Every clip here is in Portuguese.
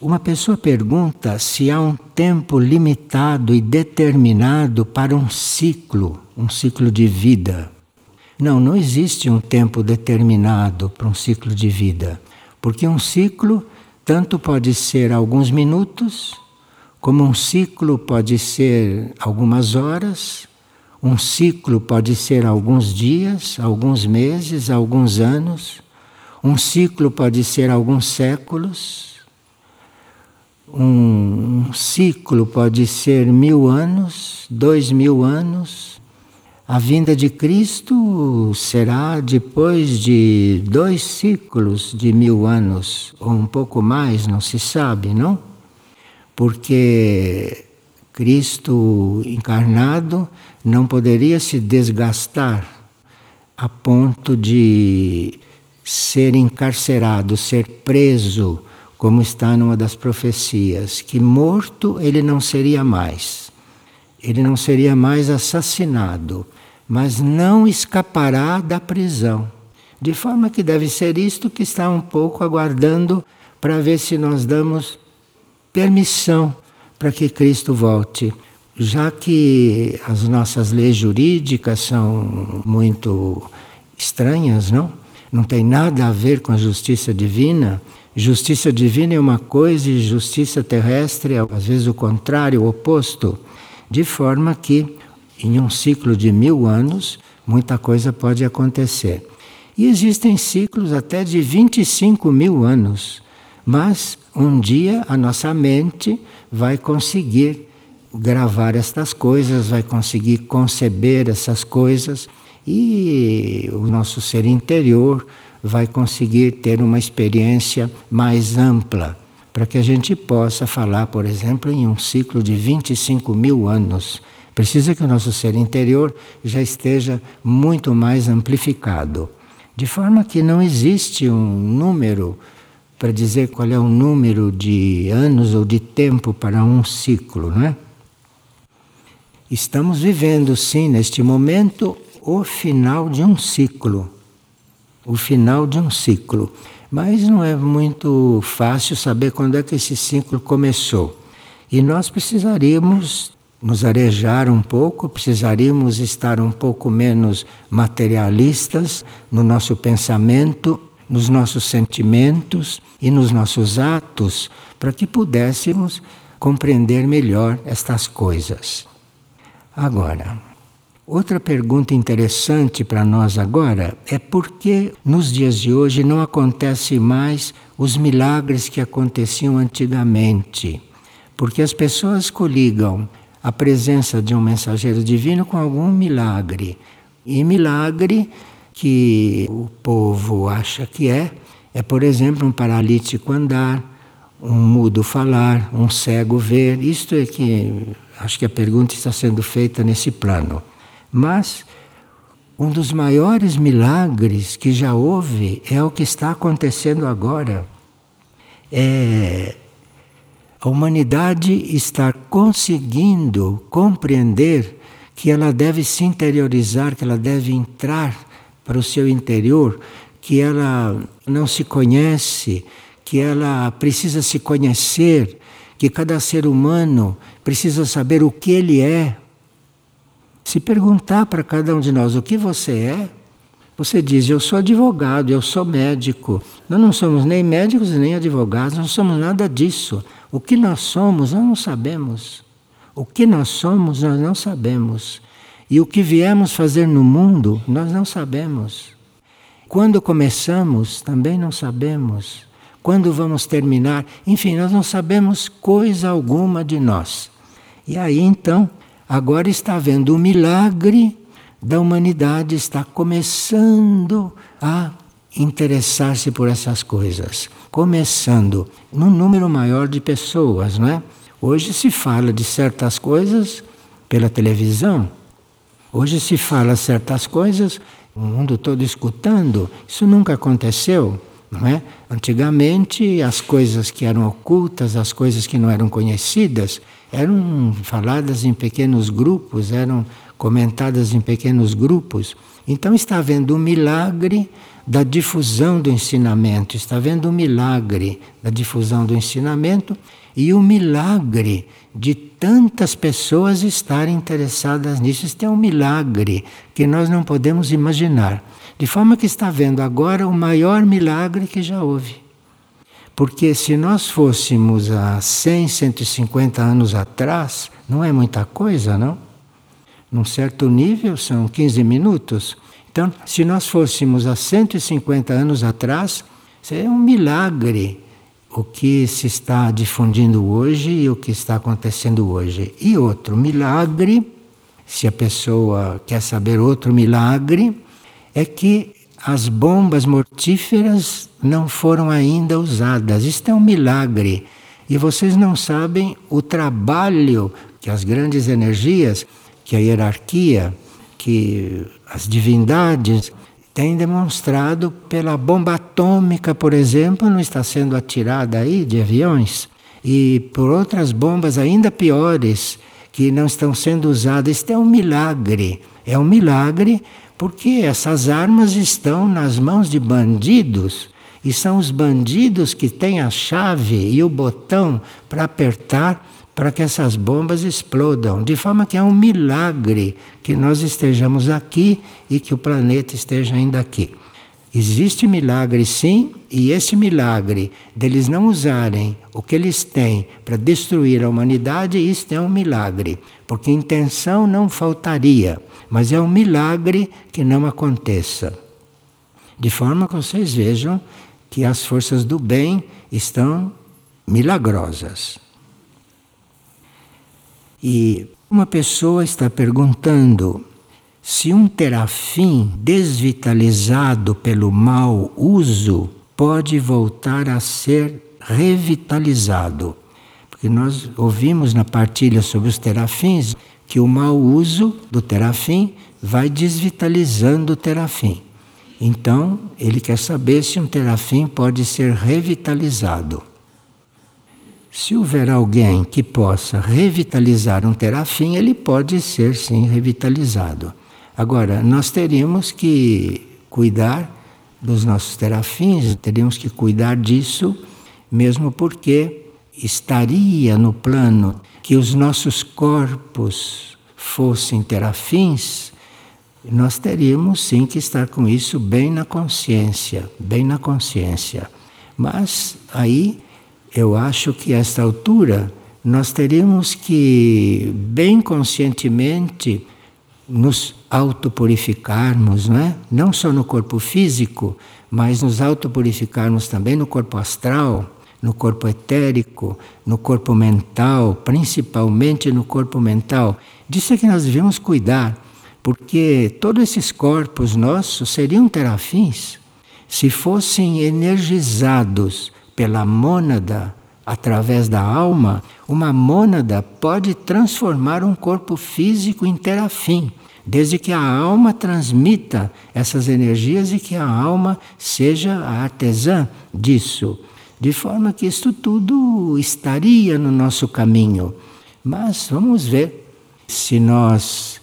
Uma pessoa pergunta se há um tempo limitado e determinado para um ciclo, um ciclo de vida. Não, não existe um tempo determinado para um ciclo de vida, porque um ciclo tanto pode ser alguns minutos, como um ciclo pode ser algumas horas, um ciclo pode ser alguns dias, alguns meses, alguns anos, um ciclo pode ser alguns séculos um ciclo pode ser mil anos, dois mil anos. A vinda de Cristo será depois de dois ciclos de mil anos, ou um pouco mais, não se sabe, não? Porque Cristo encarnado não poderia se desgastar a ponto de ser encarcerado, ser preso como está numa das profecias, que morto ele não seria mais. Ele não seria mais assassinado, mas não escapará da prisão. De forma que deve ser isto que está um pouco aguardando para ver se nós damos permissão para que Cristo volte. Já que as nossas leis jurídicas são muito estranhas, não? Não tem nada a ver com a justiça divina, Justiça divina é uma coisa e justiça terrestre é às vezes o contrário, o oposto. De forma que, em um ciclo de mil anos, muita coisa pode acontecer. E existem ciclos até de 25 mil anos. Mas um dia a nossa mente vai conseguir gravar estas coisas, vai conseguir conceber essas coisas e o nosso ser interior vai conseguir ter uma experiência mais ampla, para que a gente possa falar, por exemplo, em um ciclo de 25 mil anos. Precisa que o nosso ser interior já esteja muito mais amplificado, de forma que não existe um número para dizer qual é o número de anos ou de tempo para um ciclo, não é? Estamos vivendo, sim, neste momento, o final de um ciclo o final de um ciclo. Mas não é muito fácil saber quando é que esse ciclo começou. E nós precisaríamos nos arejar um pouco, precisaríamos estar um pouco menos materialistas no nosso pensamento, nos nossos sentimentos e nos nossos atos, para que pudéssemos compreender melhor estas coisas. Agora, Outra pergunta interessante para nós agora é por que nos dias de hoje não acontecem mais os milagres que aconteciam antigamente? Porque as pessoas coligam a presença de um mensageiro divino com algum milagre. E milagre que o povo acha que é, é, por exemplo, um paralítico andar, um mudo falar, um cego ver. Isto é que acho que a pergunta está sendo feita nesse plano. Mas um dos maiores milagres que já houve é o que está acontecendo agora. É a humanidade está conseguindo compreender que ela deve se interiorizar, que ela deve entrar para o seu interior, que ela não se conhece, que ela precisa se conhecer, que cada ser humano precisa saber o que ele é, se perguntar para cada um de nós o que você é, você diz: Eu sou advogado, eu sou médico. Nós não somos nem médicos nem advogados, não somos nada disso. O que nós somos, nós não sabemos. O que nós somos, nós não sabemos. E o que viemos fazer no mundo, nós não sabemos. Quando começamos, também não sabemos. Quando vamos terminar, enfim, nós não sabemos coisa alguma de nós. E aí então Agora está havendo o um milagre da humanidade, está começando a interessar-se por essas coisas. Começando num número maior de pessoas, não é? Hoje se fala de certas coisas pela televisão. Hoje se fala certas coisas, o mundo todo escutando. Isso nunca aconteceu, não é? Antigamente as coisas que eram ocultas, as coisas que não eram conhecidas, eram faladas em pequenos grupos, eram comentadas em pequenos grupos. Então está havendo um milagre da difusão do ensinamento, está havendo um milagre da difusão do ensinamento e o um milagre de tantas pessoas estarem interessadas nisso. Isso é um milagre que nós não podemos imaginar. De forma que está vendo agora o maior milagre que já houve. Porque se nós fôssemos há 100, 150 anos atrás, não é muita coisa, não? Num certo nível são 15 minutos. Então, se nós fôssemos há 150 anos atrás, seria um milagre o que se está difundindo hoje e o que está acontecendo hoje. E outro milagre, se a pessoa quer saber outro milagre, é que as bombas mortíferas não foram ainda usadas. Isto é um milagre. E vocês não sabem o trabalho que as grandes energias, que a hierarquia, que as divindades têm demonstrado pela bomba atômica, por exemplo, não está sendo atirada aí de aviões, e por outras bombas ainda piores que não estão sendo usadas. Isto é um milagre. É um milagre porque essas armas estão nas mãos de bandidos e são os bandidos que têm a chave e o botão para apertar para que essas bombas explodam, de forma que é um milagre que nós estejamos aqui e que o planeta esteja ainda aqui. Existe milagre sim, e esse milagre deles não usarem o que eles têm para destruir a humanidade, isto é um milagre, porque intenção não faltaria, mas é um milagre que não aconteça. De forma que vocês vejam que as forças do bem estão milagrosas. E uma pessoa está perguntando se um terafim desvitalizado pelo mau uso pode voltar a ser revitalizado. Porque nós ouvimos na partilha sobre os terafins que o mau uso do terafim vai desvitalizando o terafim. Então, ele quer saber se um terafim pode ser revitalizado. Se houver alguém que possa revitalizar um terafim, ele pode ser sim revitalizado. Agora, nós teríamos que cuidar dos nossos terafins, teríamos que cuidar disso, mesmo porque estaria no plano que os nossos corpos fossem terafins, nós teríamos sim que estar com isso bem na consciência, bem na consciência. Mas aí eu acho que a esta altura nós teríamos que, bem conscientemente, nos autopurificarmos, não é? Não só no corpo físico, mas nos autopurificarmos também no corpo astral, no corpo etérico, no corpo mental, principalmente no corpo mental. Disso é que nós devemos cuidar, porque todos esses corpos nossos seriam terafins se fossem energizados pela mônada, através da alma, uma mônada pode transformar um corpo físico em terafim, desde que a alma transmita essas energias e que a alma seja a artesã disso. De forma que isto tudo estaria no nosso caminho. Mas vamos ver se nós,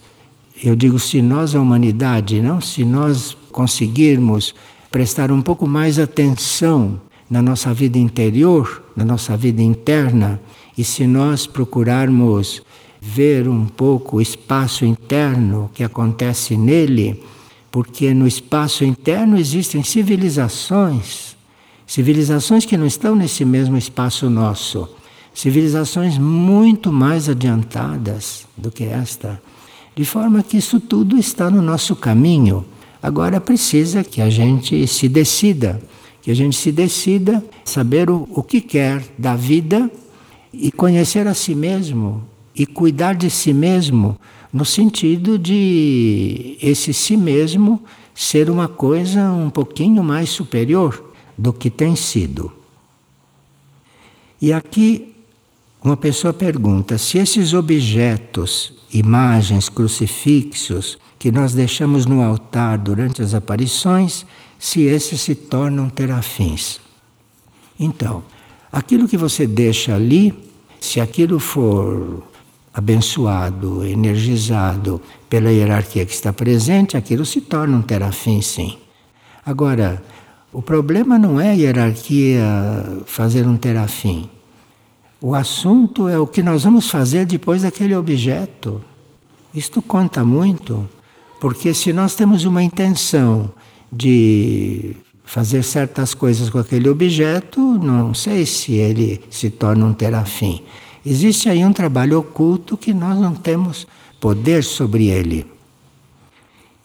eu digo se nós, a humanidade, não se nós conseguirmos prestar um pouco mais atenção na nossa vida interior, na nossa vida interna, e se nós procurarmos ver um pouco o espaço interno que acontece nele, porque no espaço interno existem civilizações, civilizações que não estão nesse mesmo espaço nosso, civilizações muito mais adiantadas do que esta, de forma que isso tudo está no nosso caminho. Agora precisa que a gente se decida. Que a gente se decida saber o, o que quer da vida e conhecer a si mesmo e cuidar de si mesmo no sentido de esse si mesmo ser uma coisa um pouquinho mais superior do que tem sido. E aqui uma pessoa pergunta se esses objetos, imagens, crucifixos que nós deixamos no altar durante as aparições se esses se tornam terafins. Então, aquilo que você deixa ali, se aquilo for abençoado, energizado pela hierarquia que está presente, aquilo se torna um terafim, sim. Agora, o problema não é a hierarquia fazer um terafim. O assunto é o que nós vamos fazer depois daquele objeto. Isto conta muito, porque se nós temos uma intenção de fazer certas coisas com aquele objeto, não sei se ele se torna um terafim. Existe aí um trabalho oculto que nós não temos poder sobre ele.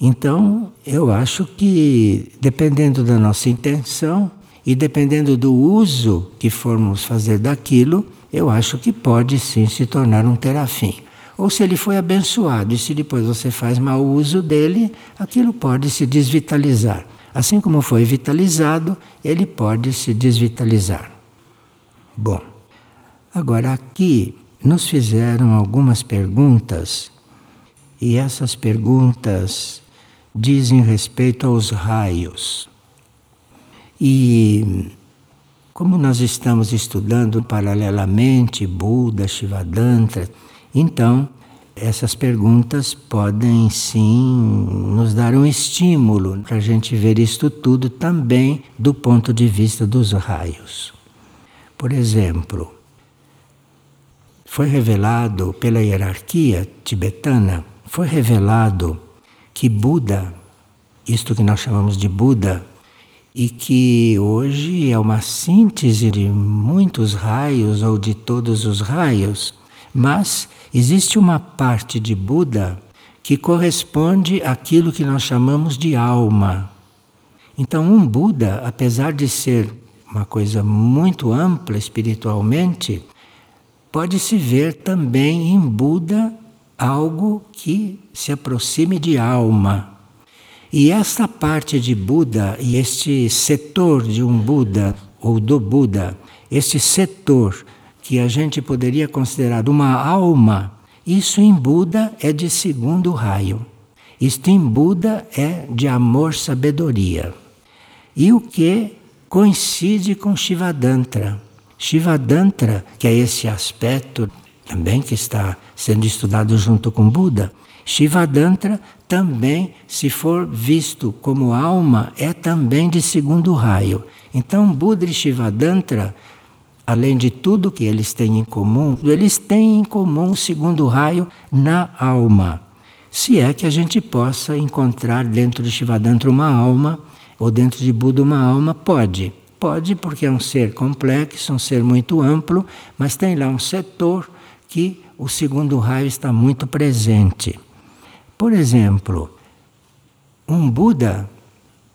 Então, eu acho que, dependendo da nossa intenção e dependendo do uso que formos fazer daquilo, eu acho que pode sim se tornar um terafim. Ou se ele foi abençoado e se depois você faz mau uso dele, aquilo pode se desvitalizar. Assim como foi vitalizado, ele pode se desvitalizar. Bom. Agora, aqui nos fizeram algumas perguntas, e essas perguntas dizem respeito aos raios. E como nós estamos estudando paralelamente Buda, Shivadantra, então essas perguntas podem sim nos dar um estímulo para a gente ver isto tudo também do ponto de vista dos raios. Por exemplo, foi revelado pela hierarquia tibetana, foi revelado que Buda, isto que nós chamamos de Buda, e que hoje é uma síntese de muitos raios ou de todos os raios, mas existe uma parte de Buda que corresponde àquilo que nós chamamos de alma. Então, um Buda, apesar de ser uma coisa muito ampla espiritualmente, pode-se ver também em Buda algo que se aproxime de alma. E esta parte de Buda e este setor de um Buda ou do Buda, este setor que a gente poderia considerar uma alma, isso em Buda é de segundo raio. Isto em Buda é de amor-sabedoria. E o que coincide com Shivadantra. Shivadantra, que é esse aspecto também que está sendo estudado junto com Buda, Shivadantra também, se for visto como alma, é também de segundo raio. Então, Buda e Shivadantra, além de tudo que eles têm em comum, eles têm em comum o segundo raio na alma. Se é que a gente possa encontrar dentro de Shivadantra uma alma, ou dentro de Buda uma alma, pode. Pode, porque é um ser complexo, um ser muito amplo, mas tem lá um setor que o segundo raio está muito presente. Por exemplo, um Buda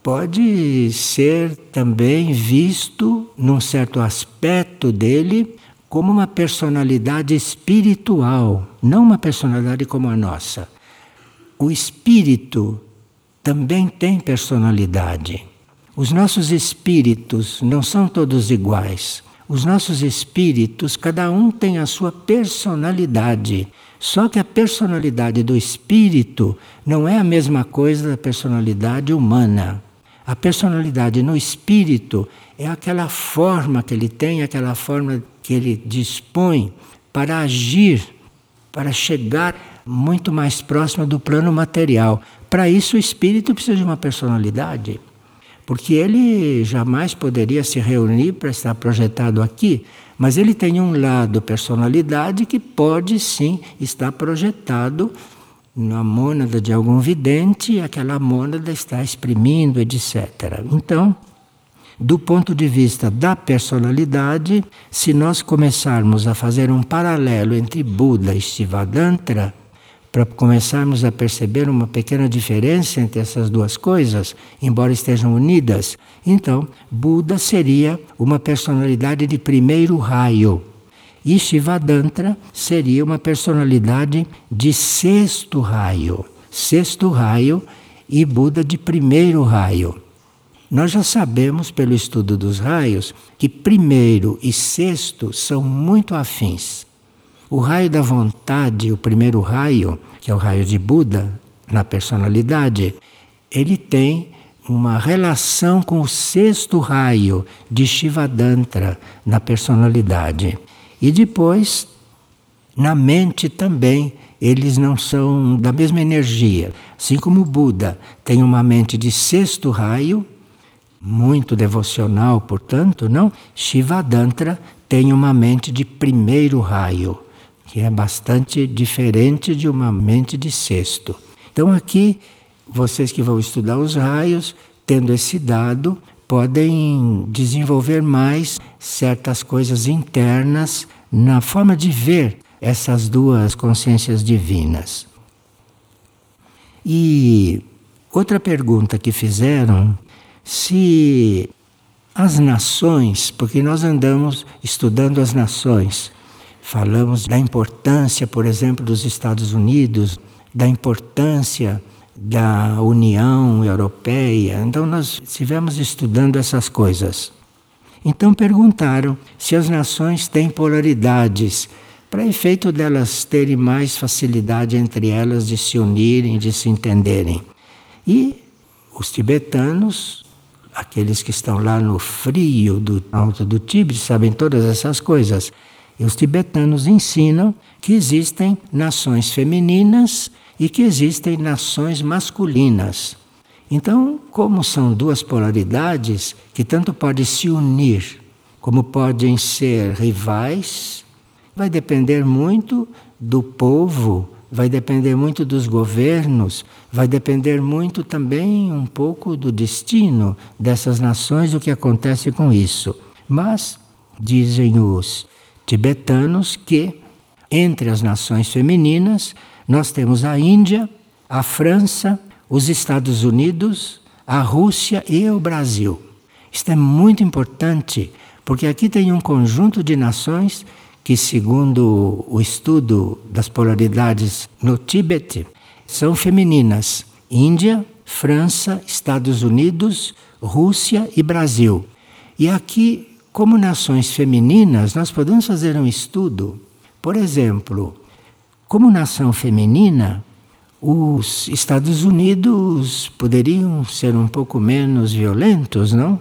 pode ser também visto, num certo aspecto dele, como uma personalidade espiritual, não uma personalidade como a nossa. O espírito também tem personalidade. Os nossos espíritos não são todos iguais. Os nossos espíritos, cada um tem a sua personalidade. Só que a personalidade do espírito não é a mesma coisa da personalidade humana. A personalidade no espírito é aquela forma que ele tem, aquela forma que ele dispõe para agir, para chegar muito mais próximo do plano material. Para isso, o espírito precisa de uma personalidade porque ele jamais poderia se reunir para estar projetado aqui, mas ele tem um lado personalidade que pode sim estar projetado na mônada de algum vidente e aquela mônada está exprimindo, etc. Então, do ponto de vista da personalidade, se nós começarmos a fazer um paralelo entre Buda e Shivadantra, para começarmos a perceber uma pequena diferença entre essas duas coisas, embora estejam unidas. Então, Buda seria uma personalidade de primeiro raio. E Shivadantra seria uma personalidade de sexto raio. Sexto raio e Buda de primeiro raio. Nós já sabemos, pelo estudo dos raios, que primeiro e sexto são muito afins. O raio da vontade, o primeiro raio, que é o raio de Buda, na personalidade, ele tem uma relação com o sexto raio de Shivadantra na personalidade. E depois, na mente também eles não são da mesma energia. Assim como Buda tem uma mente de sexto raio, muito devocional, portanto, não? Shivadantra tem uma mente de primeiro raio, que é bastante diferente de uma mente de sexto. Então aqui, vocês que vão estudar os raios, tendo esse dado, podem desenvolver mais certas coisas internas na forma de ver essas duas consciências divinas. E outra pergunta que fizeram, se as nações, porque nós andamos estudando as nações, falamos da importância, por exemplo, dos Estados Unidos, da importância da União Europeia. Então nós estivemos estudando essas coisas. Então perguntaram se as nações têm polaridades para efeito delas terem mais facilidade entre elas de se unirem, de se entenderem. E os tibetanos, aqueles que estão lá no frio do alto do Tibre, sabem todas essas coisas. E os tibetanos ensinam que existem nações femininas e que existem nações masculinas. Então, como são duas polaridades que tanto podem se unir, como podem ser rivais, vai depender muito do povo, vai depender muito dos governos, vai depender muito também um pouco do destino dessas nações, o que acontece com isso. Mas, dizem os tibetanos, que entre as nações femininas nós temos a Índia, a França, os Estados Unidos, a Rússia e o Brasil. Isto é muito importante, porque aqui tem um conjunto de nações que, segundo o estudo das polaridades no Tíbete, são femininas: Índia, França, Estados Unidos, Rússia e Brasil. E aqui, como nações femininas, nós podemos fazer um estudo. Por exemplo, como nação feminina, os Estados Unidos poderiam ser um pouco menos violentos, não?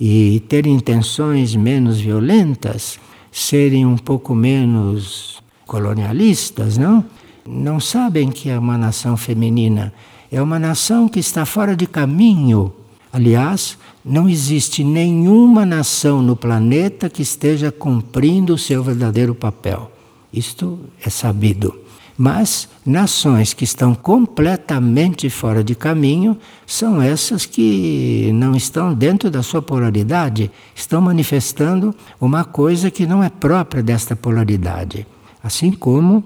E ter intenções menos violentas serem um pouco menos colonialistas, não? Não sabem que é uma nação feminina. É uma nação que está fora de caminho. Aliás, não existe nenhuma nação no planeta que esteja cumprindo o seu verdadeiro papel. Isto é sabido. Mas nações que estão completamente fora de caminho são essas que não estão dentro da sua polaridade, estão manifestando uma coisa que não é própria desta polaridade. Assim como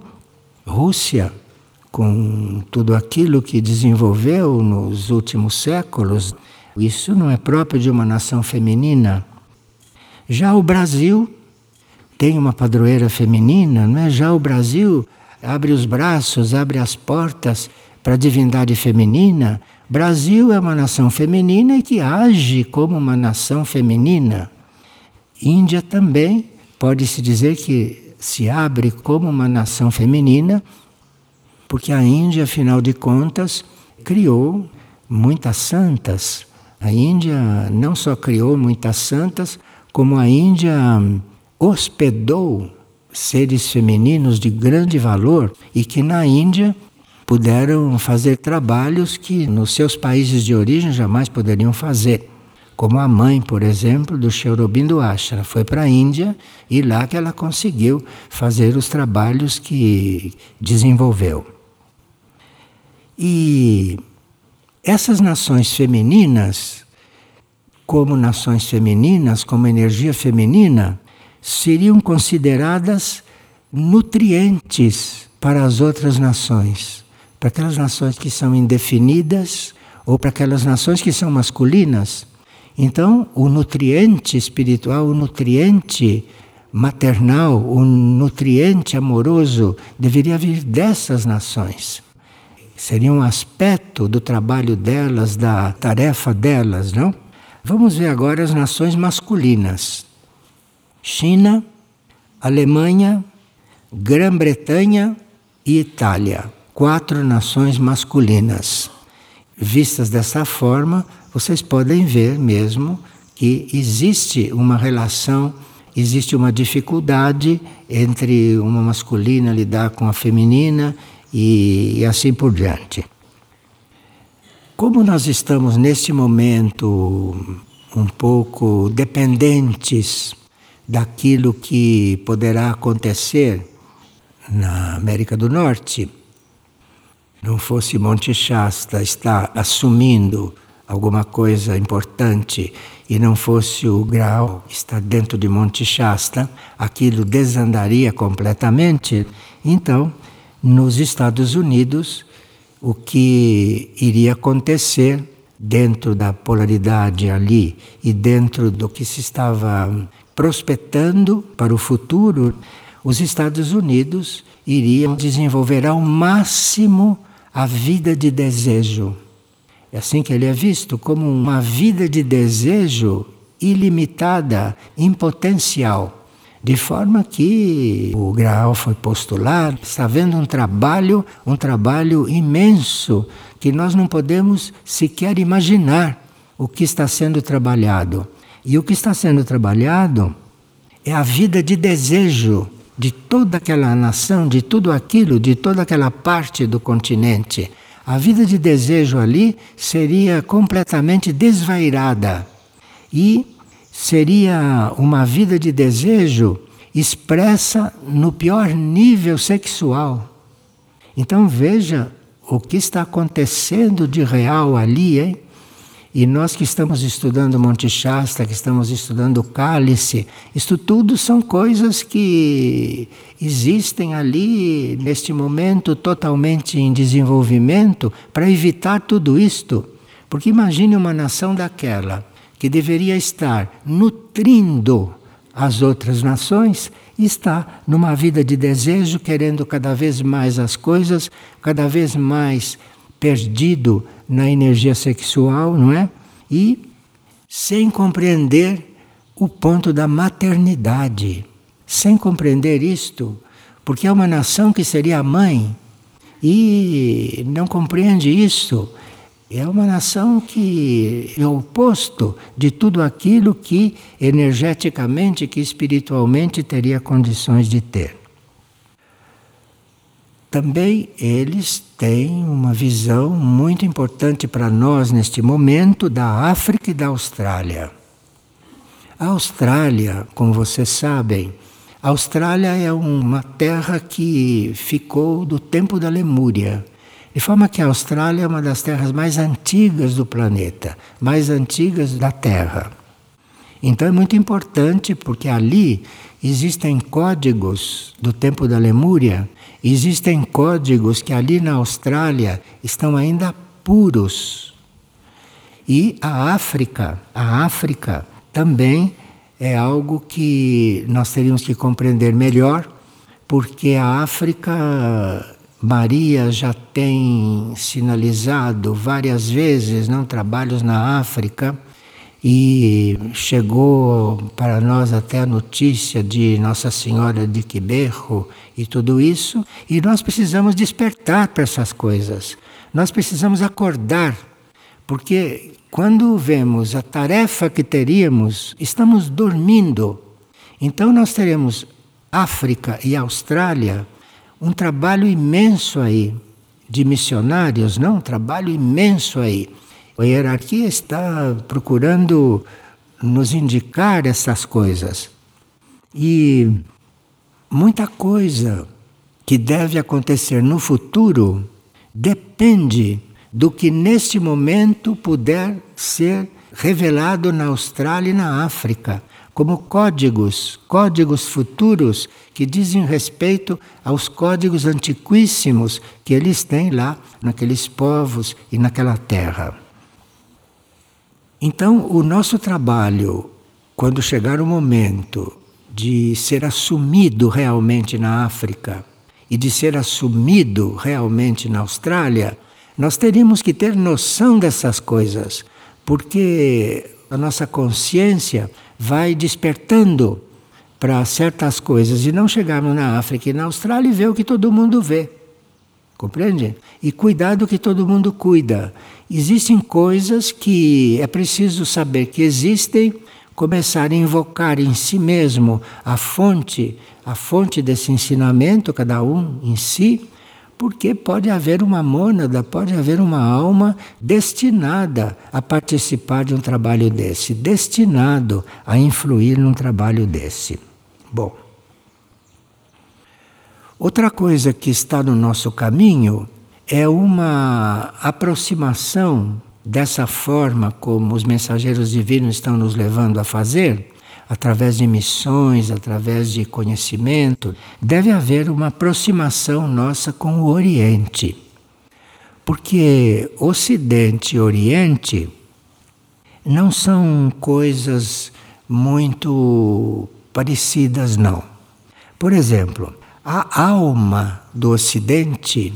Rússia, com tudo aquilo que desenvolveu nos últimos séculos, isso não é próprio de uma nação feminina. Já o Brasil tem uma padroeira feminina, não é? Já o Brasil abre os braços, abre as portas para a divindade feminina. Brasil é uma nação feminina e que age como uma nação feminina. Índia também pode-se dizer que se abre como uma nação feminina, porque a Índia, afinal de contas, criou muitas santas. A Índia não só criou muitas santas, como a Índia hospedou seres femininos de grande valor e que na Índia puderam fazer trabalhos que nos seus países de origem jamais poderiam fazer. Como a mãe, por exemplo, do Sri Aurobindo Ashra, foi para a Índia e lá que ela conseguiu fazer os trabalhos que desenvolveu. E essas nações femininas, como nações femininas, como energia feminina, seriam consideradas nutrientes para as outras nações, para aquelas nações que são indefinidas ou para aquelas nações que são masculinas. Então, o nutriente espiritual, o nutriente maternal, o nutriente amoroso deveria vir dessas nações. Seria um aspecto do trabalho delas, da tarefa delas, não? Vamos ver agora as nações masculinas. China, Alemanha, Grã-Bretanha e Itália. Quatro nações masculinas. Vistas dessa forma, vocês podem ver mesmo que existe uma relação existe uma dificuldade entre uma masculina lidar com a feminina e, assim por diante. Como nós estamos neste momento um pouco dependentes daquilo que poderá acontecer na América do Norte, não fosse Monte Shasta estar assumindo alguma coisa importante e não fosse o grau estar dentro de Monte Shasta, aquilo desandaria completamente. Então, nos Estados Unidos, o que iria acontecer dentro da polaridade ali e dentro do que se estava prospectando para o futuro, os Estados Unidos iriam desenvolver ao máximo a vida de desejo. É assim que ele é visto como uma vida de desejo ilimitada, em potencial. De forma que o Graal foi postular, está vendo um trabalho, um trabalho imenso, que nós não podemos sequer imaginar o que está sendo trabalhado. E o que está sendo trabalhado é a vida de desejo de toda aquela nação, de tudo aquilo, de toda aquela parte do continente. A vida de desejo ali seria completamente desvairada e seria uma vida de desejo expressa no pior nível sexual. Então veja o que está acontecendo de real ali, hein? E nós que estamos estudando Monte Shasta, que estamos estudando cálice, isto tudo são coisas que existem ali neste momento totalmente em desenvolvimento para evitar tudo isto. Porque imagine uma nação daquela que deveria estar nutrindo as outras nações está numa vida de desejo, querendo cada vez mais as coisas, cada vez mais perdido na energia sexual, não é? E sem compreender o ponto da maternidade. Sem compreender isto, porque é uma nação que seria a mãe e não compreende isso. É uma nação que é oposto de tudo aquilo que energeticamente, que espiritualmente teria condições de ter. Também eles têm uma visão muito importante para nós neste momento da África e da Austrália. A Austrália, como vocês sabem, a Austrália é uma terra que ficou do tempo da Lemúria. De forma que a Austrália é uma das terras mais antigas do planeta, mais antigas da Terra. Então é muito importante porque ali existem códigos do tempo da Lemúria Existem códigos que ali na Austrália estão ainda puros. E a África, a África também é algo que nós teríamos que compreender melhor, porque a África Maria já tem sinalizado várias vezes não trabalhos na África e chegou para nós até a notícia de Nossa Senhora de Quiberro e tudo isso, e nós precisamos despertar para essas coisas. Nós precisamos acordar, porque quando vemos a tarefa que teríamos, estamos dormindo. Então nós teremos África e Austrália, um trabalho imenso aí de missionários, não? Um trabalho imenso aí a hierarquia está procurando nos indicar essas coisas. E muita coisa que deve acontecer no futuro depende do que neste momento puder ser revelado na Austrália e na África, como códigos, códigos futuros que dizem respeito aos códigos antiquíssimos que eles têm lá naqueles povos e naquela terra. Então, o nosso trabalho, quando chegar o momento de ser assumido realmente na África e de ser assumido realmente na Austrália, nós teríamos que ter noção dessas coisas, porque a nossa consciência vai despertando para certas coisas e não chegarmos na África e na Austrália e ver o que todo mundo vê. Compreende? E cuidado que todo mundo cuida. Existem coisas que é preciso saber que existem começar a invocar em si mesmo a fonte, a fonte desse ensinamento, cada um em si, porque pode haver uma mônada, pode haver uma alma destinada a participar de um trabalho desse, destinado a influir num trabalho desse. Bom, outra coisa que está no nosso caminho é uma aproximação dessa forma como os mensageiros divinos estão nos levando a fazer através de missões, através de conhecimento, deve haver uma aproximação nossa com o Oriente. Porque Ocidente e Oriente não são coisas muito parecidas, não. Por exemplo, a alma do Ocidente,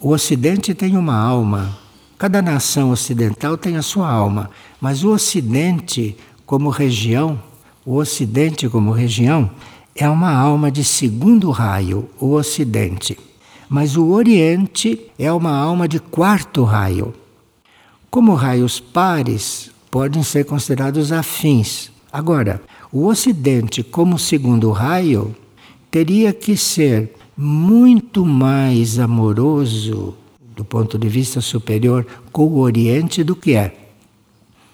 o Ocidente tem uma alma. Cada nação ocidental tem a sua alma, mas o Ocidente, como região, o Ocidente como região é uma alma de segundo raio, o Ocidente. Mas o Oriente é uma alma de quarto raio. Como raios pares, podem ser considerados afins. Agora, o Ocidente, como segundo raio, teria que ser muito mais amoroso do ponto de vista superior com o Oriente do que é.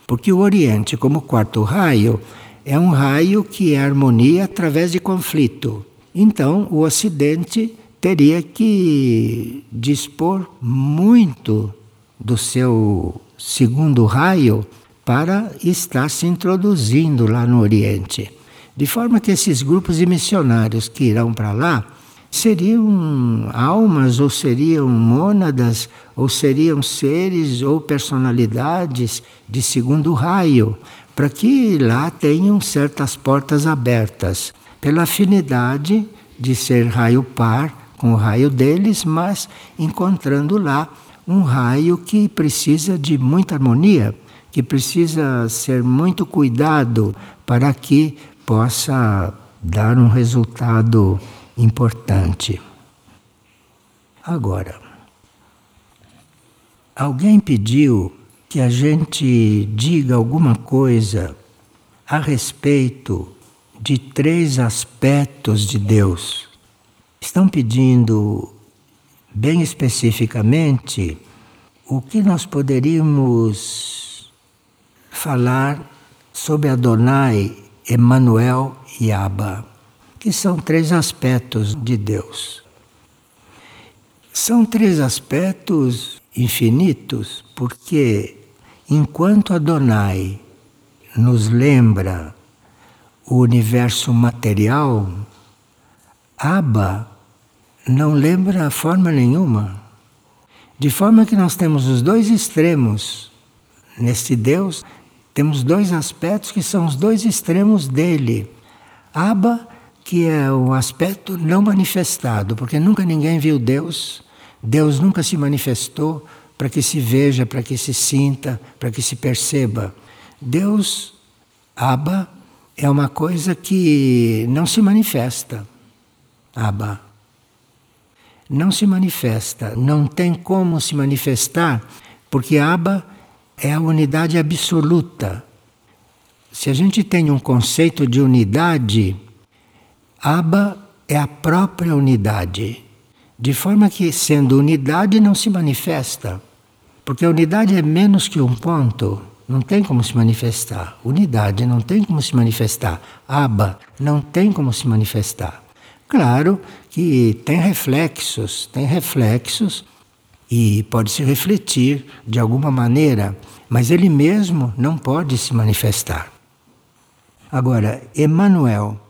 Porque o Oriente, como quarto raio, é um raio que é harmonia através de conflito. Então, o Ocidente teria que dispor muito do seu segundo raio para estar se introduzindo lá no Oriente. De forma que esses grupos de missionários que irão para lá seriam almas ou seriam mônadas ou seriam seres ou personalidades de segundo raio, para que lá tenham certas portas abertas, pela afinidade de ser raio par com o raio deles, mas encontrando lá um raio que precisa de muita harmonia, que precisa ser muito cuidado para que possa dar um resultado importante. Agora, alguém pediu que a gente diga alguma coisa a respeito de três aspectos de Deus. Estão pedindo bem especificamente o que nós poderíamos falar sobre Adonai, Emmanuel e Abba, que são três aspectos de Deus. São três aspectos infinitos porque Enquanto Adonai nos lembra o universo material, Abba não lembra forma nenhuma. De forma que nós temos os dois extremos neste Deus, temos dois aspectos que são os dois extremos dele. Abba, que é o aspecto não manifestado, porque nunca ninguém viu Deus, Deus nunca se manifestou, para que se veja, para que se sinta, para que se perceba. Deus, Abba, é uma coisa que não se manifesta. Abba. Não se manifesta, não tem como se manifestar, porque Abba é a unidade absoluta. Se a gente tem um conceito de unidade, Abba é a própria unidade. De forma que, sendo unidade, não se manifesta. Porque a unidade é menos que um ponto, não tem como se manifestar. Unidade não tem como se manifestar. Aba não tem como se manifestar. Claro que tem reflexos, tem reflexos e pode se refletir de alguma maneira, mas ele mesmo não pode se manifestar. Agora, Emmanuel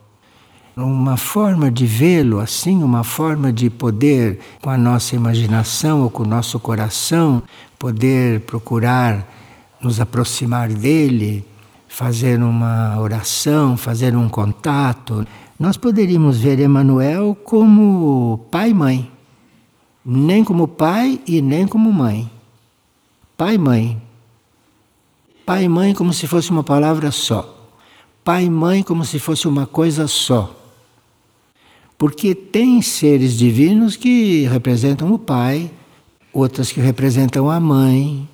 uma forma de vê-lo assim, uma forma de poder, com a nossa imaginação ou com o nosso coração, poder procurar nos aproximar dele, fazer uma oração, fazer um contato. Nós poderíamos ver Emmanuel como pai e mãe, nem como pai e nem como mãe. Pai e mãe. Pai e mãe como se fosse uma palavra só. Pai e mãe como se fosse uma coisa só. Porque tem seres divinos que representam o pai, outras que representam a mãe.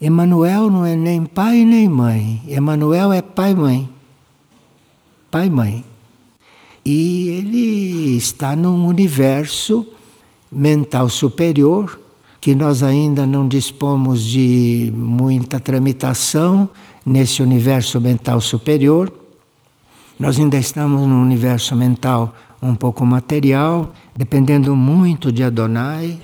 Emanuel não é nem pai nem mãe. Emanuel é pai-mãe. Pai-mãe. E ele está num universo mental superior que nós ainda não dispomos de muita tramitação nesse universo mental superior. Nós ainda estamos num universo mental um pouco material, dependendo muito de Adonai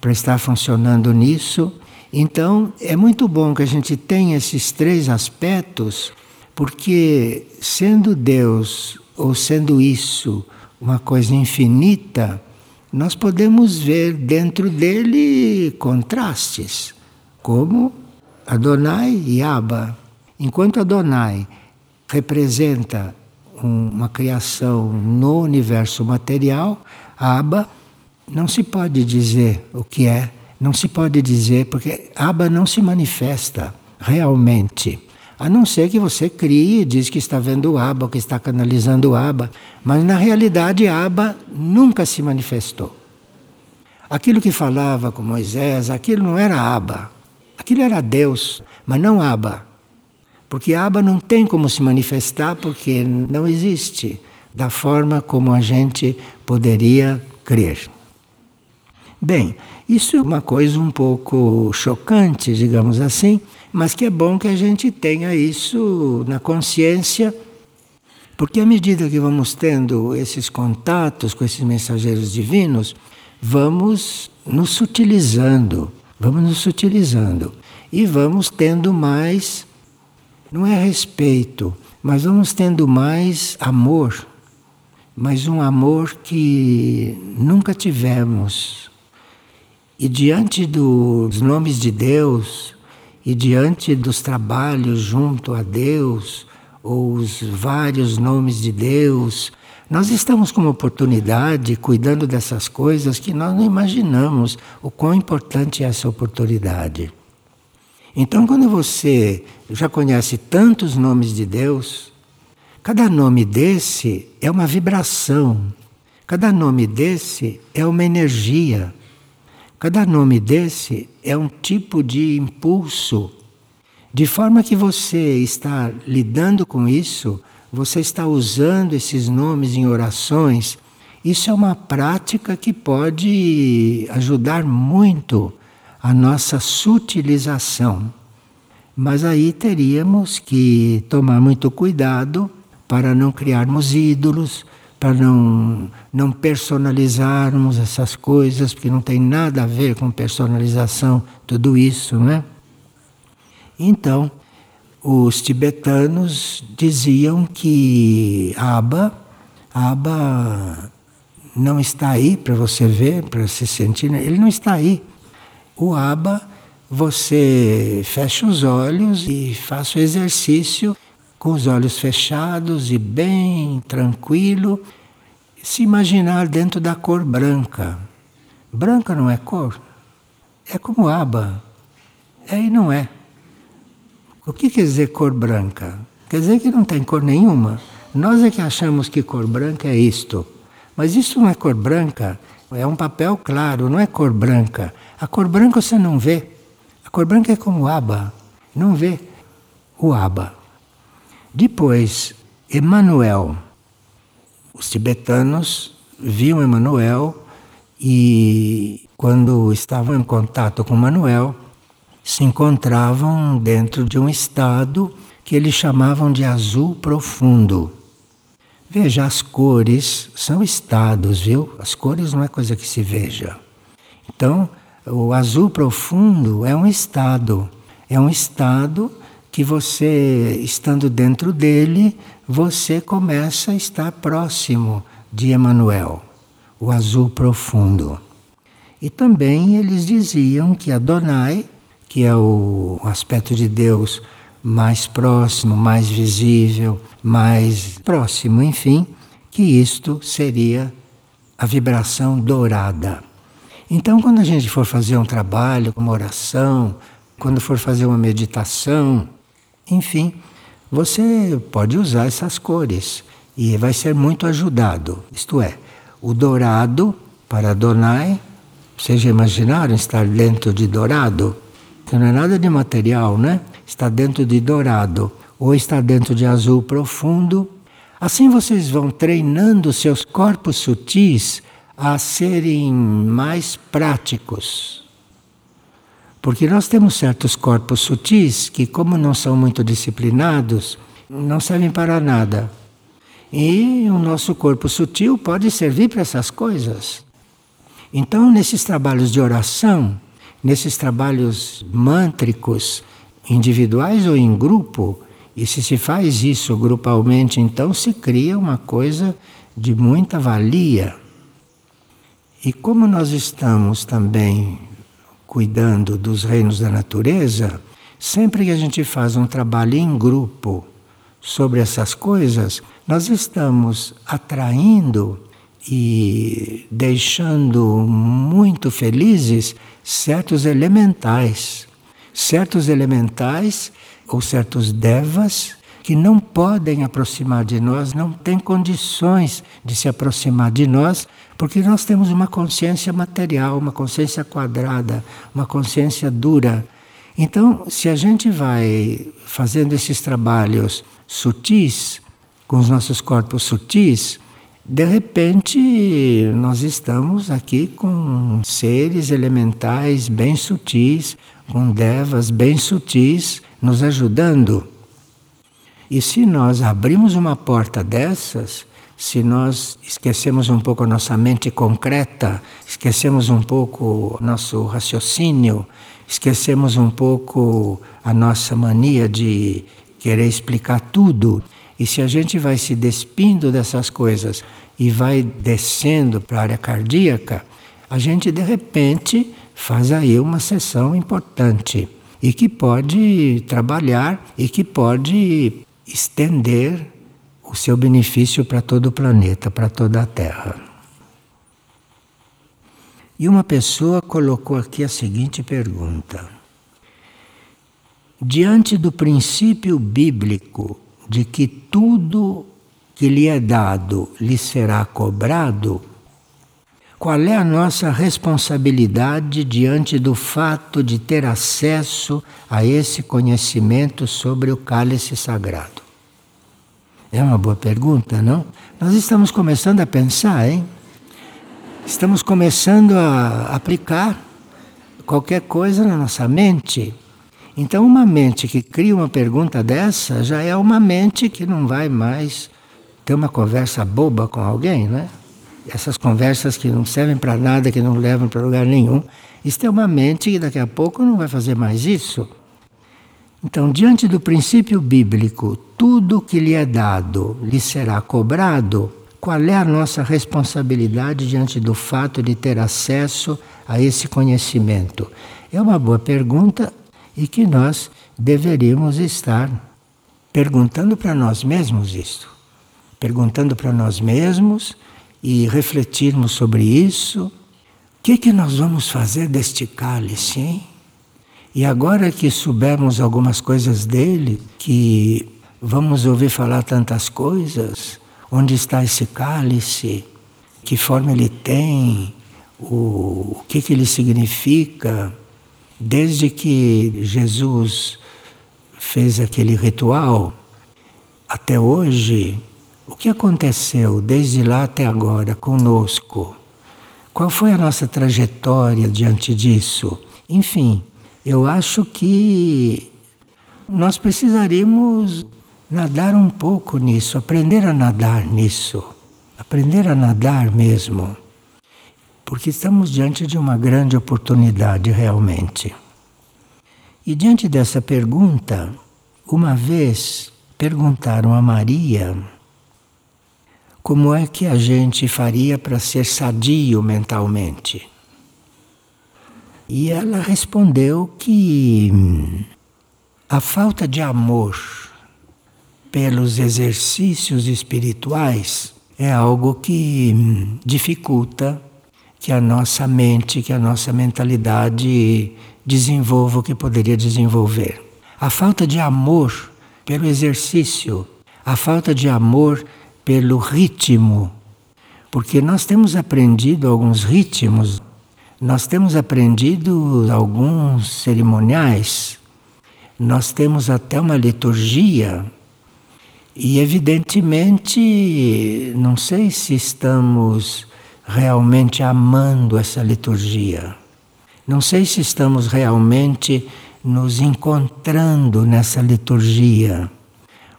para estar funcionando nisso. Então, é muito bom que a gente tenha esses três aspectos, porque sendo Deus ou sendo isso uma coisa infinita, nós podemos ver dentro dele contrastes, como Adonai e Abba. Enquanto Adonai representa uma criação no universo material, Abba não se pode dizer o que é, não se pode dizer, porque Abba não se manifesta realmente. A não ser que você crie e diz que está vendo o Abba, que está canalizando o Abba, mas na realidade Abba nunca se manifestou. Aquilo que falava com Moisés, aquilo não era Abba, aquilo era Deus, mas não Abba. Porque Abba não tem como se manifestar porque não existe da forma como a gente poderia crer. Bem, isso é uma coisa um pouco chocante, digamos assim, mas que é bom que a gente tenha isso na consciência, porque à medida que vamos tendo esses contatos com esses mensageiros divinos, vamos nos sutilizando, vamos nos sutilizando e vamos tendo mais, não é respeito, mas vamos tendo mais amor, mas um amor que nunca tivemos. E diante dos nomes de Deus, e diante dos trabalhos junto a Deus, ou os vários nomes de Deus, nós estamos com uma oportunidade cuidando dessas coisas que nós não imaginamos o quão importante é essa oportunidade. Então, quando você já conhece tantos nomes de Deus, cada nome desse é uma vibração, cada nome desse é uma energia. Cada nome desse é um tipo de impulso, de forma que você está lidando com isso, você está usando esses nomes em orações. Isso é uma prática que pode ajudar muito a nossa sutilização. Mas aí teríamos que tomar muito cuidado para não criarmos ídolos, para não, não personalizarmos essas coisas, porque não tem nada a ver com personalização, tudo isso, né? Então, os tibetanos diziam que Aba, Aba não está aí para você ver, para se sentir, né? ele não está aí. O Aba, você fecha os olhos e faça o exercício com os olhos fechados e bem tranquilo, se imaginar dentro da cor branca. Branca não é cor? É como aba. É e não é. O que quer dizer cor branca? Quer dizer que não tem cor nenhuma. Nós é que achamos que cor branca é isto. Mas isso não é cor branca, é um papel claro, não é cor branca. A cor branca você não vê. A cor branca é como aba. Não vê o aba. Depois, Emmanuel. Os tibetanos viam Emmanuel e, quando estavam em contato com Manuel, se encontravam dentro de um estado que eles chamavam de azul profundo. Veja, as cores são estados, viu? As cores não é coisa que se veja. Então, o azul profundo é um estado. É um estado que você, estando dentro dele, você começa a estar próximo de Emmanuel, o azul profundo. E também eles diziam que Adonai, que é o aspecto de Deus mais próximo, mais visível, mais próximo, enfim, que isto seria a vibração dourada. Então, quando a gente for fazer um trabalho, uma oração, quando for fazer uma meditação, enfim, você pode usar essas cores e vai ser muito ajudado. Isto é, o dourado para Adonai, vocês já imaginaram estar dentro de dourado? que não é nada de material, né? Está dentro de dourado ou está dentro de azul profundo. Assim vocês vão treinando seus corpos sutis a serem mais práticos. Porque nós temos certos corpos sutis que, como não são muito disciplinados, não servem para nada. E o nosso corpo sutil pode servir para essas coisas. Então, nesses trabalhos de oração, nesses trabalhos mântricos, individuais ou em grupo, e se se faz isso grupalmente, então se cria uma coisa de muita valia. E como nós estamos também cuidando dos reinos da natureza, sempre que a gente faz um trabalho em grupo sobre essas coisas, nós estamos atraindo e deixando muito felizes certos elementais, certos elementais ou certos devas que não podem aproximar de nós, não têm condições de se aproximar de nós, porque nós temos uma consciência material, uma consciência quadrada, uma consciência dura. Então, se a gente vai fazendo esses trabalhos sutis, com os nossos corpos sutis, de repente nós estamos aqui com seres elementais bem sutis, com devas bem sutis, nos ajudando. E se nós abrimos uma porta dessas, se nós esquecemos um pouco a nossa mente concreta, esquecemos um pouco nosso raciocínio, esquecemos um pouco a nossa mania de querer explicar tudo, e se a gente vai se despindo dessas coisas e vai descendo para a área cardíaca, a gente de repente faz aí uma sessão importante e que pode trabalhar e que pode estender o seu benefício para todo o planeta, para toda a Terra. E uma pessoa colocou aqui a seguinte pergunta: Diante do princípio bíblico de que tudo que lhe é dado lhe será cobrado, qual é a nossa responsabilidade diante do fato de ter acesso a esse conhecimento sobre o cálice sagrado? É uma boa pergunta, não? Nós estamos começando a pensar, hein? Estamos começando a aplicar qualquer coisa na nossa mente. Então, uma mente que cria uma pergunta dessa já é uma mente que não vai mais ter uma conversa boba com alguém, né? Essas conversas que não servem para nada, que não levam para lugar nenhum. Isto é uma mente que daqui a pouco não vai fazer mais isso. Então, diante do princípio bíblico, tudo que lhe é dado lhe será cobrado. Qual é a nossa responsabilidade diante do fato de ter acesso a esse conhecimento? É uma boa pergunta e que nós deveríamos estar perguntando para nós mesmos isto. Perguntando para nós mesmos e refletirmos sobre isso. O que, que nós vamos fazer deste cálice, hein? E agora que soubermos algumas coisas dele, que vamos ouvir falar tantas coisas, onde está esse cálice, que forma ele tem, o, o que, que ele significa, Desde que Jesus fez aquele ritual até hoje, o que aconteceu desde lá até agora conosco? Qual foi a nossa trajetória diante disso? Enfim, eu acho que nós precisaríamos nadar um pouco nisso, aprender a nadar nisso, aprender a nadar mesmo porque estamos diante de uma grande oportunidade realmente. E diante dessa pergunta, uma vez perguntaram a Maria como é que a gente faria para ser sadio mentalmente. E ela respondeu que a falta de amor pelos exercícios espirituais é algo que dificulta que a nossa mente, que a nossa mentalidade desenvolva o que poderia desenvolver. A falta de amor pelo exercício, a falta de amor pelo ritmo, porque nós temos aprendido alguns ritmos. Nós temos aprendido alguns cerimoniais, nós temos até uma liturgia, e evidentemente, não sei se estamos realmente amando essa liturgia, não sei se estamos realmente nos encontrando nessa liturgia.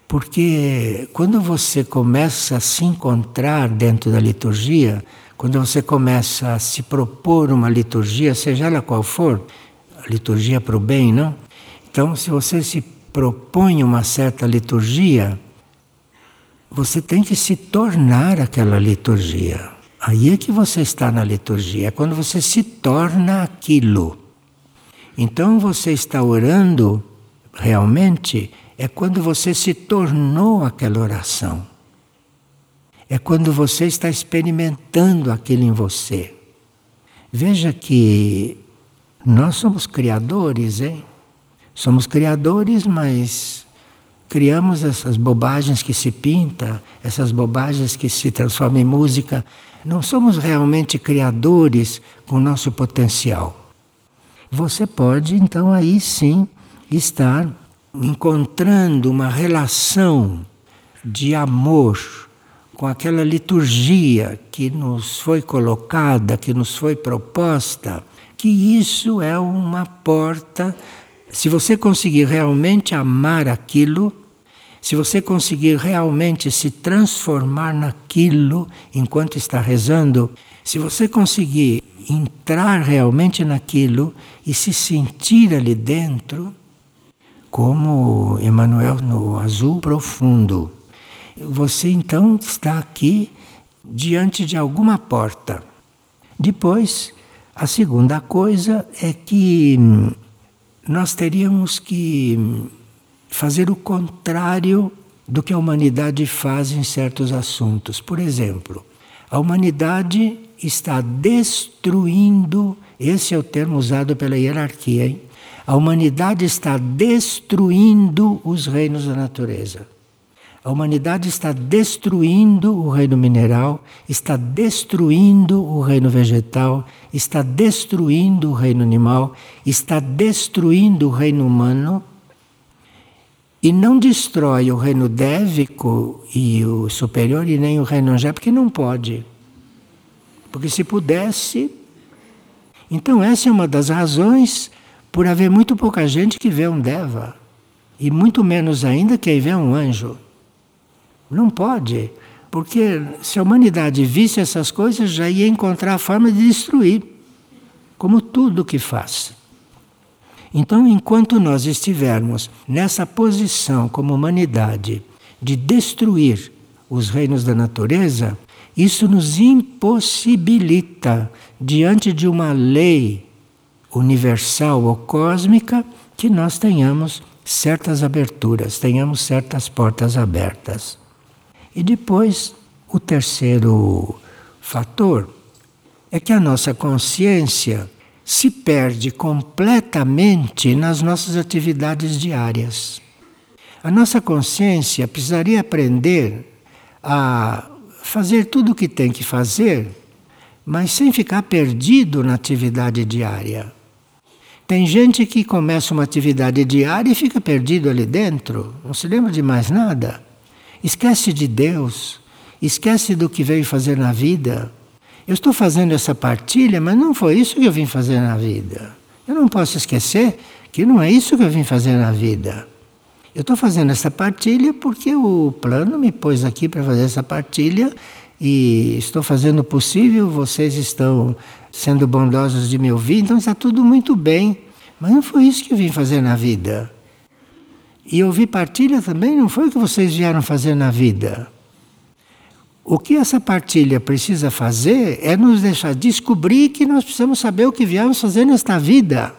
Porque quando você começa a se encontrar dentro da liturgia, quando você começa a se propor uma liturgia, seja ela qual for, a liturgia para o bem, não? Então, se você se propõe uma certa liturgia, você tem que se tornar aquela liturgia. Aí é que você está na liturgia, é quando você se torna aquilo. Então você está orando realmente é quando você se tornou aquela oração. É quando você está experimentando aquilo em você. Veja que nós somos criadores, hein? Somos criadores, mas criamos essas bobagens que se pinta, essas bobagens que se transformam em música. Não somos realmente criadores com o nosso potencial. Você pode, então, aí sim estar encontrando uma relação de amor com aquela liturgia que nos foi colocada, que nos foi proposta, que isso é uma porta. Se você conseguir realmente amar aquilo, se você conseguir realmente se transformar naquilo enquanto está rezando, se você conseguir entrar realmente naquilo e se sentir ali dentro, como Emmanuel no azul profundo, você então está aqui diante de alguma porta. Depois, a segunda coisa é que nós teríamos que fazer o contrário do que a humanidade faz em certos assuntos. Por exemplo, a humanidade está destruindo, esse é o termo usado pela hierarquia, hein? A humanidade está destruindo os reinos da natureza. A humanidade está destruindo o reino mineral, está destruindo o reino vegetal, está destruindo o reino animal, está destruindo o reino humano e não destrói o reino dévico e o superior e nem o reino angélico, porque não pode. Porque se pudesse. Então, essa é uma das razões por haver muito pouca gente que vê um Deva, e muito menos ainda quem vê um anjo. Não pode, porque se a humanidade visse essas coisas, já ia encontrar a forma de destruir, como tudo que faz. Então, enquanto nós estivermos nessa posição como humanidade de destruir os reinos da natureza, isso nos impossibilita, diante de uma lei universal ou cósmica, que nós tenhamos certas aberturas, tenhamos certas portas abertas. E depois, o terceiro fator é que a nossa consciência se perde completamente nas nossas atividades diárias. A nossa consciência precisaria aprender a fazer tudo o que tem que fazer, mas sem ficar perdido na atividade diária. Tem gente que começa uma atividade diária e fica perdido ali dentro, não se lembra de mais nada. Esquece de Deus, esquece do que veio fazer na vida. Eu estou fazendo essa partilha, mas não foi isso que eu vim fazer na vida. Eu não posso esquecer que não é isso que eu vim fazer na vida. Eu estou fazendo essa partilha porque o plano me pôs aqui para fazer essa partilha e estou fazendo o possível, vocês estão sendo bondosos de me ouvir, então está tudo muito bem. Mas não foi isso que eu vim fazer na vida. E ouvir partilha também não foi o que vocês vieram fazer na vida. O que essa partilha precisa fazer é nos deixar descobrir que nós precisamos saber o que viemos fazer nesta vida.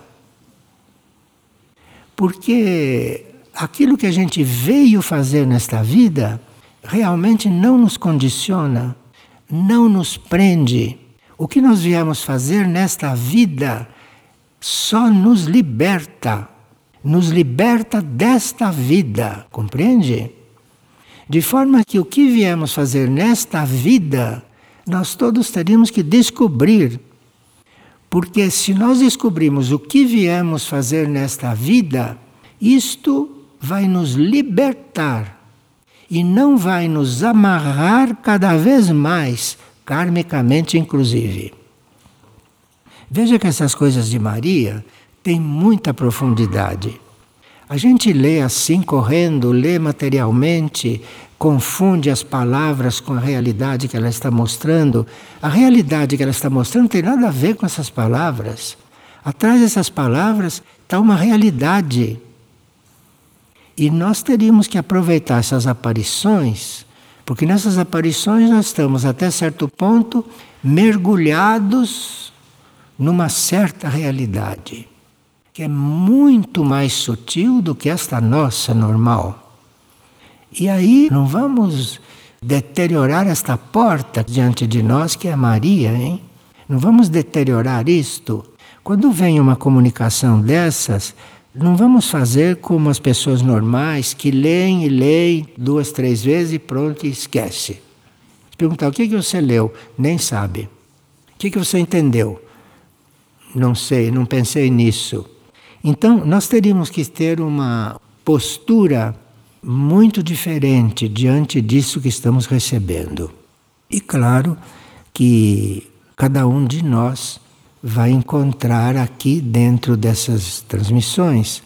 Porque aquilo que a gente veio fazer nesta vida realmente não nos condiciona, não nos prende. O que nós viemos fazer nesta vida só nos liberta nos liberta desta vida, compreende? De forma que o que viemos fazer nesta vida, nós todos teríamos que descobrir. Porque se nós descobrimos o que viemos fazer nesta vida, isto vai nos libertar e não vai nos amarrar cada vez mais, karmicamente inclusive. Veja que essas coisas de Maria têm muita profundidade. A gente lê assim, correndo, lê materialmente, confunde as palavras com a realidade que ela está mostrando. A realidade que ela está mostrando não tem nada a ver com essas palavras. Atrás dessas palavras está uma realidade. E nós teríamos que aproveitar essas aparições, porque nessas aparições nós estamos, até certo ponto, mergulhados numa certa realidade que é muito mais sutil do que esta nossa normal. E aí não vamos deteriorar esta porta diante de nós que é Maria, hein? Não vamos deteriorar isto. Quando vem uma comunicação dessas, não vamos fazer como as pessoas normais que leem e leem duas, três vezes e pronto, e esquece. Perguntar o que, que você leu? Nem sabe. O que, que você entendeu? Não sei, não pensei nisso. Então, nós teríamos que ter uma postura muito diferente diante disso que estamos recebendo. E claro que cada um de nós vai encontrar aqui dentro dessas transmissões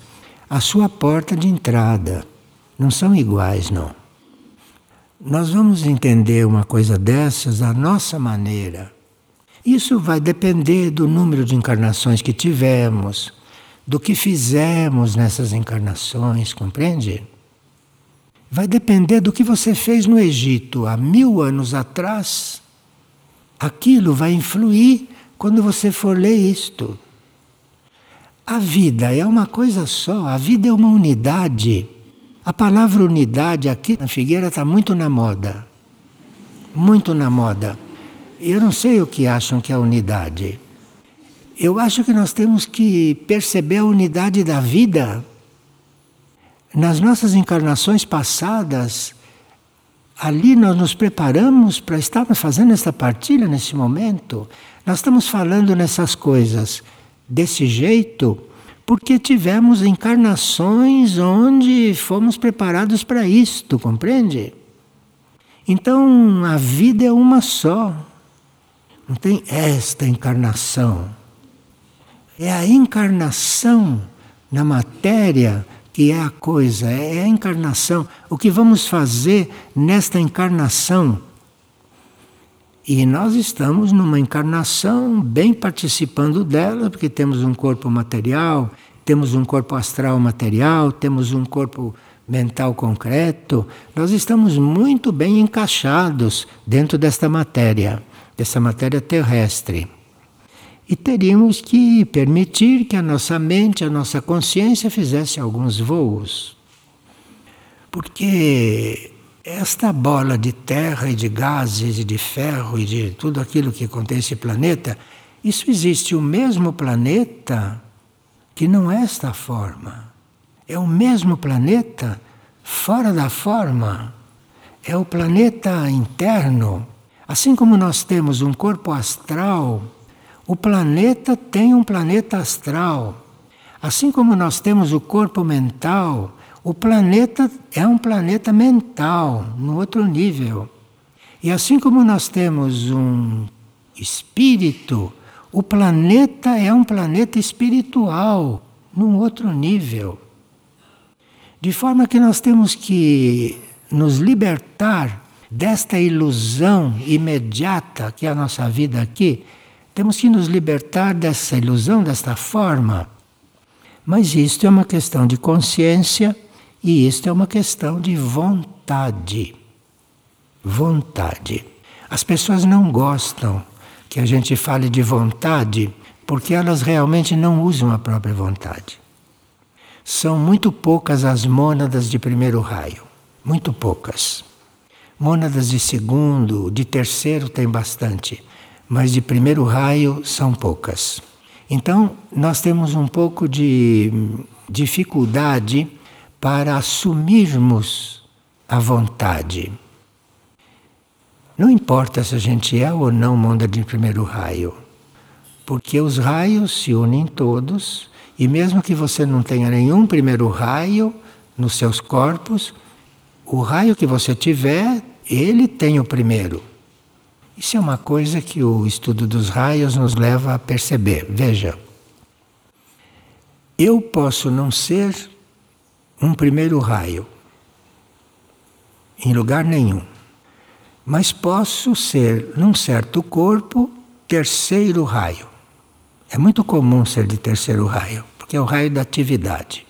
a sua porta de entrada. Não são iguais, não. Nós vamos entender uma coisa dessas à nossa maneira. Isso vai depender do número de encarnações que tivemos, do que fizemos nessas encarnações, compreende? Vai depender do que você fez no Egito há mil anos atrás. Aquilo vai influir quando você for ler isto. A vida é uma coisa só, a vida é uma unidade. A palavra unidade aqui na Figueira está muito na moda. Muito na moda. Eu não sei o que acham que é unidade. Eu acho que nós temos que perceber a unidade da vida. Nas nossas encarnações passadas, ali nós nos preparamos para estar fazendo esta partilha nesse momento. Nós estamos falando nessas coisas desse jeito porque tivemos encarnações onde fomos preparados para isto, compreende? Então a vida é uma só. Não tem esta encarnação. É a encarnação na matéria que é a coisa, é a encarnação. O que vamos fazer nesta encarnação? E nós estamos numa encarnação bem participando dela, porque temos um corpo material, temos um corpo astral material, temos um corpo mental concreto. Nós estamos muito bem encaixados dentro desta matéria, dessa matéria terrestre. E teríamos que permitir que a nossa mente, a nossa consciência fizesse alguns voos. Porque esta bola de terra e de gases e de ferro e de tudo aquilo que contém esse planeta, isso existe o mesmo planeta que não é esta forma. É o mesmo planeta fora da forma. É o planeta interno. Assim como nós temos um corpo astral o planeta tem um planeta astral. Assim como nós temos o corpo mental, o planeta é um planeta mental, no outro nível. E assim como nós temos um espírito, o planeta é um planeta espiritual, num outro nível. De forma que nós temos que nos libertar desta ilusão imediata que é a nossa vida aqui, temos que nos libertar dessa ilusão, desta forma. Mas isto é uma questão de consciência e isto é uma questão de vontade. Vontade. As pessoas não gostam que a gente fale de vontade porque elas realmente não usam a própria vontade. São muito poucas as mônadas de primeiro raio. Muito poucas. Mônadas de segundo, de terceiro tem bastante mas de primeiro raio são poucas. Então, nós temos um pouco de dificuldade para assumirmos a vontade. Não importa se a gente é ou não onda de primeiro raio, Porque os raios se unem todos, e mesmo que você não tenha nenhum primeiro raio nos seus corpos, o raio que você tiver, ele tem o primeiro. Isso é uma coisa que o estudo dos raios nos leva a perceber. Veja, eu posso não ser um primeiro raio, em lugar nenhum, mas posso ser, num certo corpo, terceiro raio. É muito comum ser de terceiro raio, porque é o raio da atividade.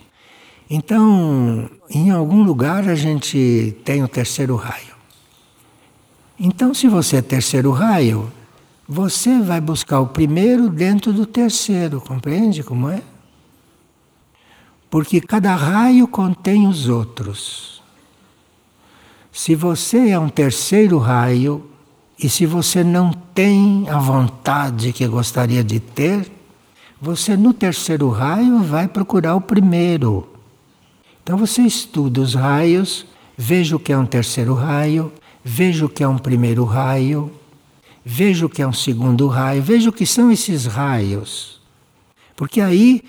Então, em algum lugar a gente tem o terceiro raio. Então, se você é terceiro raio, você vai buscar o primeiro dentro do terceiro, compreende como é? Porque cada raio contém os outros. Se você é um terceiro raio, e se você não tem a vontade que gostaria de ter, você no terceiro raio vai procurar o primeiro. Então você estuda os raios, veja o que é um terceiro raio, veja o que é um primeiro raio, veja o que é um segundo raio, veja o que são esses raios. Porque aí,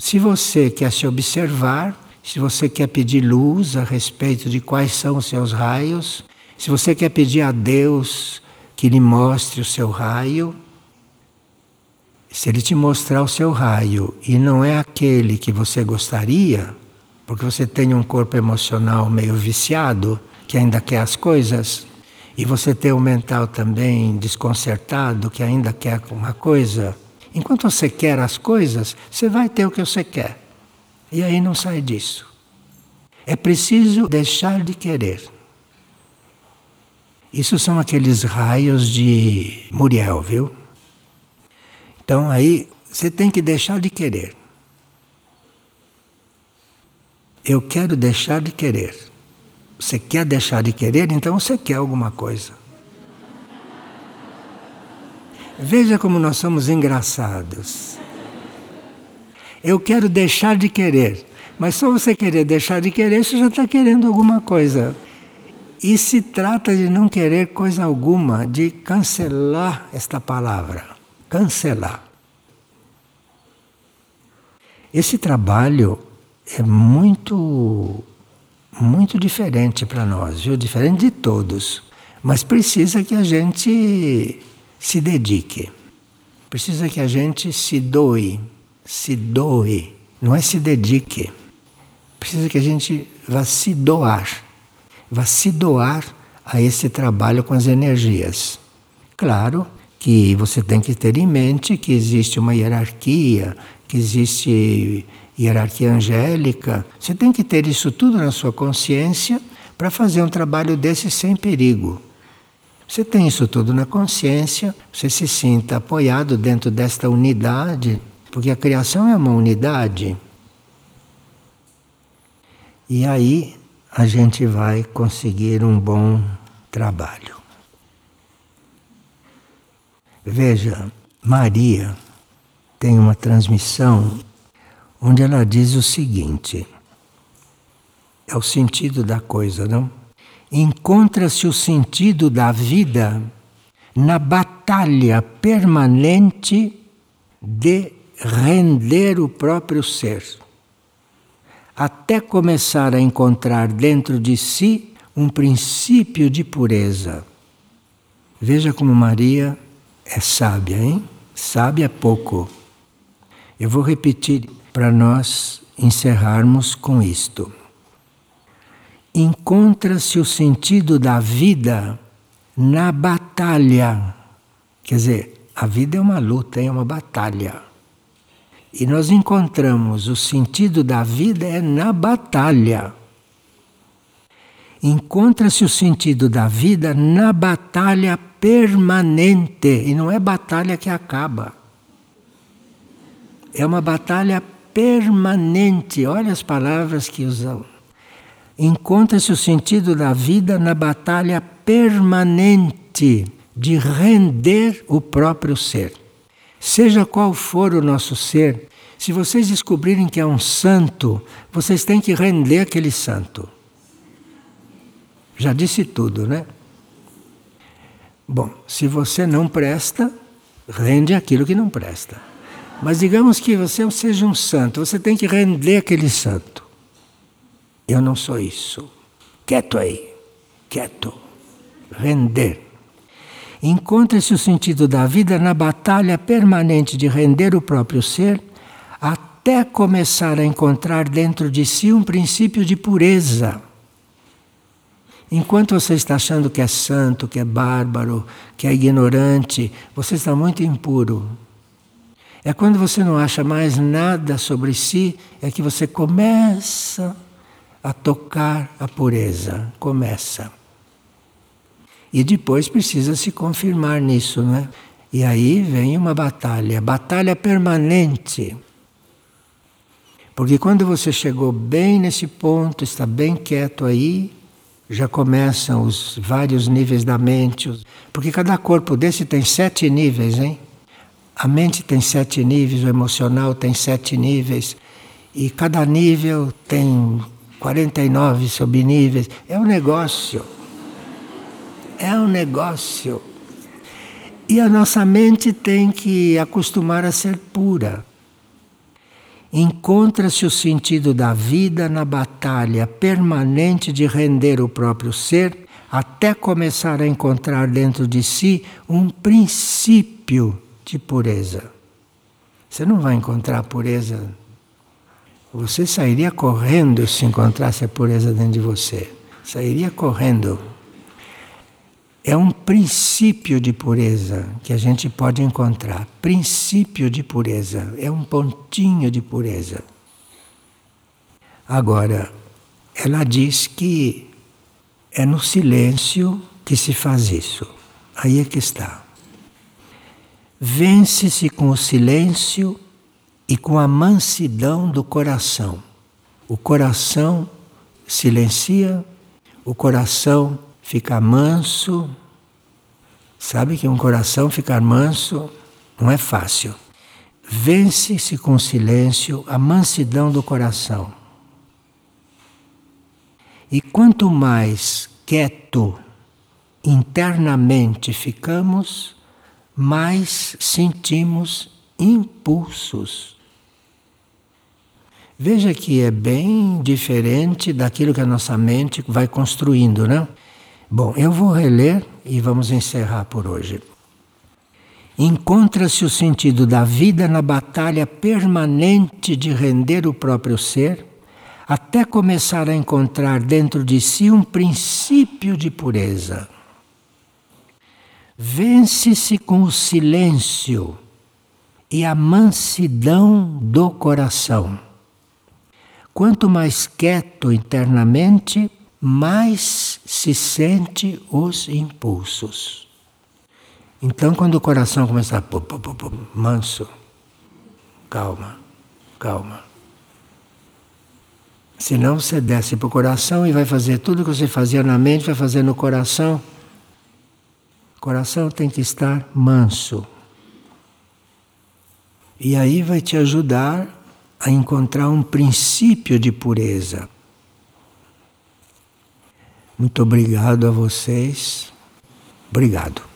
se você quer se observar, se você quer pedir luz a respeito de quais são os seus raios, se você quer pedir a Deus que lhe mostre o seu raio, se ele te mostrar o seu raio e não é aquele que você gostaria, porque você tem um corpo emocional meio viciado, que ainda quer as coisas, e você tem um mental também desconcertado, que ainda quer uma coisa, enquanto você quer as coisas, você vai ter o que você quer. E aí não sai disso. É preciso deixar de querer. Isso são aqueles raios de Muriel, viu? Então aí você tem que deixar de querer. Eu quero deixar de querer. Você quer deixar de querer, então você quer alguma coisa. Veja como nós somos engraçados. Eu quero deixar de querer, mas só você querer deixar de querer, você já está querendo alguma coisa. E se trata de não querer coisa alguma, de cancelar esta palavra. Cancelar. Esse trabalho é muito muito diferente para nós, viu? Diferente de todos. Mas precisa que a gente se dedique. Precisa que a gente se doe. Se doe. Não é se dedique. Precisa que a gente vá se doar. Vá se doar a esse trabalho com as energias. Claro que você tem que ter em mente que existe uma hierarquia, que existe hierarquia angélica. Você tem que ter isso tudo na sua consciência para fazer um trabalho desse sem perigo. Você tem isso tudo na consciência, você se sinta apoiado dentro desta unidade, porque a criação é uma unidade. E aí a gente vai conseguir um bom trabalho. Veja, Maria tem uma transmissão onde ela diz o seguinte: é o sentido da coisa, não? Encontra-se o sentido da vida na batalha permanente de render o próprio ser, até começar a encontrar dentro de si um princípio de pureza. Veja como Maria é sábia, hein? Sábia é pouco. Eu vou repetir para nós encerrarmos com isto. Encontra-se o sentido da vida na batalha. Quer dizer, a vida é uma luta, é uma batalha. E nós encontramos o sentido da vida é na batalha. Encontra-se o sentido da vida na batalha permanente. E não é batalha que acaba. É uma batalha permanente. Olha as palavras que usam. Encontra-se o sentido da vida na batalha permanente de render o próprio ser. Seja qual for o nosso ser, se vocês descobrirem que é um santo, vocês têm que render aquele santo. Já disse tudo, né? Bom, se você não presta, Rende aquilo que não presta. Mas digamos que você seja um santo, você tem que render aquele santo. Eu não sou isso. Quieto aí, quieto. Render. Encontra-se o sentido da vida na batalha permanente de render o próprio ser até começar a encontrar dentro de si um princípio de pureza. Enquanto você está achando que é santo, que é bárbaro, que é ignorante, você está muito impuro. É quando você não acha mais nada sobre si, é que você começa a tocar a pureza. Começa. E depois precisa se confirmar nisso, não é? E aí vem uma batalha, batalha permanente. Porque quando você chegou bem nesse ponto, está bem quieto aí, já começam os vários níveis da mente. Porque cada corpo desse tem sete níveis, hein? A mente tem sete níveis, o emocional tem sete níveis, e cada nível tem 49 subníveis. É um negócio. É um negócio. E a nossa mente tem que acostumar a ser pura. Encontra-se o sentido da vida na batalha permanente de render o próprio ser até começar a encontrar dentro de si um princípio de pureza. Você não vai encontrar pureza você sairia correndo se encontrasse a pureza dentro de você. Sairia correndo. É um princípio de pureza que a gente pode encontrar. Princípio de pureza. É um pontinho de pureza. Agora, ela diz que é no silêncio que se faz isso. Aí é que está. Vence-se com o silêncio e com a mansidão do coração. O coração silencia, o coração fica manso. Sabe que um coração ficar manso não é fácil. Vence-se com silêncio a mansidão do coração. E quanto mais quieto internamente ficamos, mais sentimos impulsos Veja que é bem diferente daquilo que a nossa mente vai construindo, né? Bom, eu vou reler e vamos encerrar por hoje. Encontra-se o sentido da vida na batalha permanente de render o próprio ser, até começar a encontrar dentro de si um princípio de pureza. Vence-se com o silêncio e a mansidão do coração Quanto mais quieto internamente, mais se sente os impulsos. Então, quando o coração começa a pô, manso, calma, calma. Senão você desce para o coração e vai fazer tudo que você fazia na mente, vai fazer no coração. O coração tem que estar manso. E aí vai te ajudar a encontrar um princípio de pureza. Muito obrigado a vocês. Obrigado.